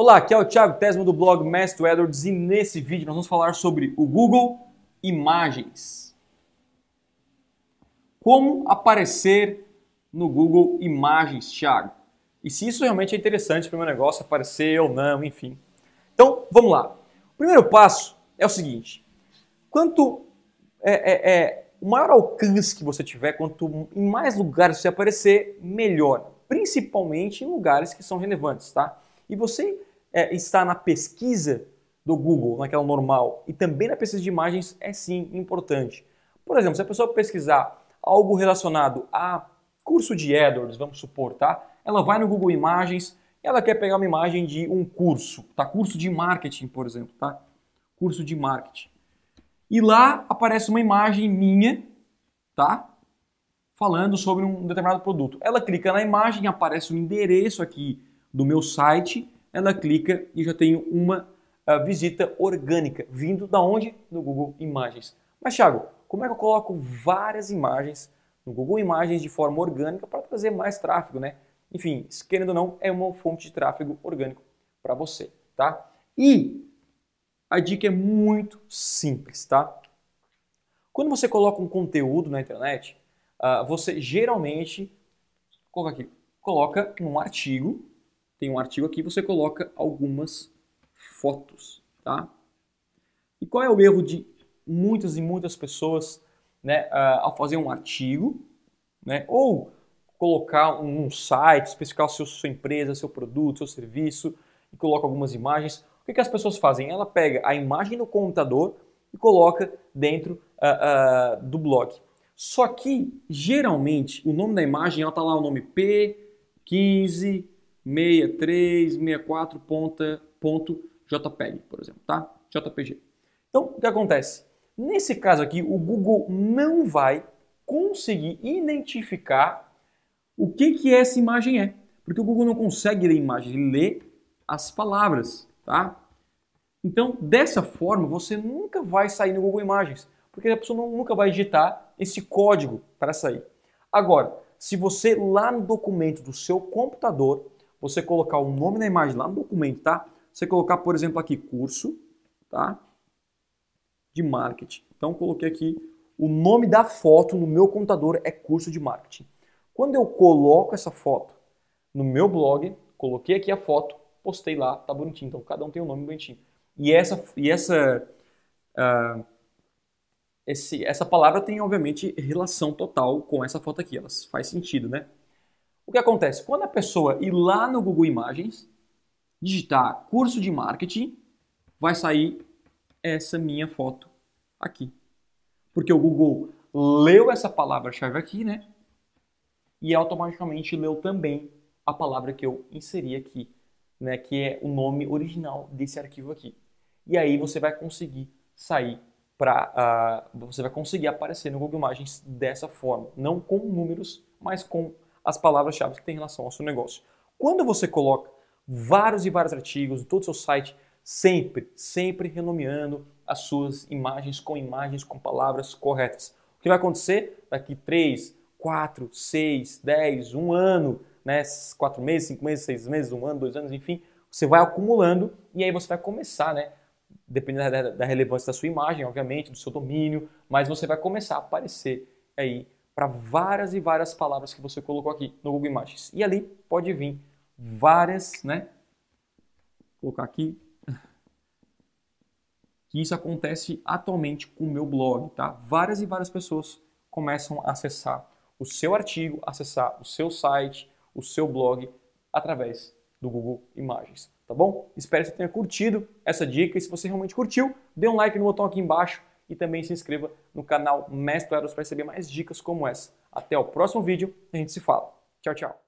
Olá, aqui é o Thiago Tesmo do blog Mestre Edwards e nesse vídeo nós vamos falar sobre o Google Imagens. Como aparecer no Google Imagens, Thiago? E se isso realmente é interessante para o meu negócio aparecer ou não, enfim. Então, vamos lá. O primeiro passo é o seguinte: quanto é, é, é o maior alcance que você tiver, quanto em mais lugares você aparecer, melhor. Principalmente em lugares que são relevantes, tá? E você é, está na pesquisa do Google, naquela normal, e também na pesquisa de imagens, é sim importante. Por exemplo, se a pessoa pesquisar algo relacionado a curso de AdWords, vamos supor, tá? Ela vai no Google Imagens, ela quer pegar uma imagem de um curso, tá? Curso de marketing, por exemplo, tá? Curso de marketing. E lá aparece uma imagem minha, tá? Falando sobre um determinado produto. Ela clica na imagem, aparece o endereço aqui do meu site, ela clica e já tenho uma uh, visita orgânica, vindo da onde? No Google Imagens. Mas Thiago, como é que eu coloco várias imagens no Google Imagens de forma orgânica para trazer mais tráfego, né? Enfim, querendo ou não, é uma fonte de tráfego orgânico para você, tá? E a dica é muito simples, tá? Quando você coloca um conteúdo na internet, uh, você geralmente coloca aqui, coloca um artigo, tem um artigo aqui, você coloca algumas fotos, tá? E qual é o erro de muitas e muitas pessoas, né, ao fazer um artigo, né, ou colocar um site, especificar a sua empresa, seu produto, seu serviço e coloca algumas imagens que, que as pessoas fazem? Ela pega a imagem do computador e coloca dentro uh, uh, do blog. Só que, geralmente, o nome da imagem está lá o nome P156364.jpg, por exemplo, tá? JPG. Então, o que acontece? Nesse caso aqui, o Google não vai conseguir identificar o que, que essa imagem é. Porque o Google não consegue ler imagem, ele lê as palavras tá? Então, dessa forma, você nunca vai sair no Google Imagens, porque a pessoa nunca vai digitar esse código para sair. Agora, se você lá no documento do seu computador, você colocar o nome da imagem lá no documento, tá? Você colocar, por exemplo, aqui curso, tá? De marketing. Então, coloquei aqui o nome da foto no meu computador é curso de marketing. Quando eu coloco essa foto no meu blog, coloquei aqui a foto, postei lá, tá bonitinho. Então cada um tem um nome bonitinho. E essa, e essa, uh, esse, essa palavra tem obviamente relação total com essa foto aqui. Elas faz sentido, né? O que acontece? Quando a pessoa ir lá no Google Imagens, digitar curso de marketing, vai sair essa minha foto aqui. Porque o Google leu essa palavra-chave aqui, né? E automaticamente leu também a palavra que eu inseri aqui né, que é o nome original desse arquivo aqui. E aí você vai conseguir sair para uh, você vai conseguir aparecer no Google Imagens dessa forma, não com números, mas com as palavras-chave que tem relação ao seu negócio. Quando você coloca vários e vários artigos em todo o seu site, sempre, sempre renomeando as suas imagens com imagens com palavras corretas. O que vai acontecer daqui 3, 4, 6, 10, um ano, né, quatro meses, cinco meses, seis meses, um ano, dois anos, enfim, você vai acumulando e aí você vai começar, né, dependendo da, da relevância da sua imagem, obviamente, do seu domínio, mas você vai começar a aparecer aí para várias e várias palavras que você colocou aqui no Google Imagens. E ali pode vir várias, né? Vou colocar aqui que isso acontece atualmente com o meu blog, tá? Várias e várias pessoas começam a acessar o seu artigo, acessar o seu site, o seu blog através do Google Imagens, tá bom? Espero que você tenha curtido essa dica e se você realmente curtiu, dê um like no botão aqui embaixo e também se inscreva no canal Mestre Eros para receber mais dicas como essa. Até o próximo vídeo, a gente se fala. Tchau, tchau.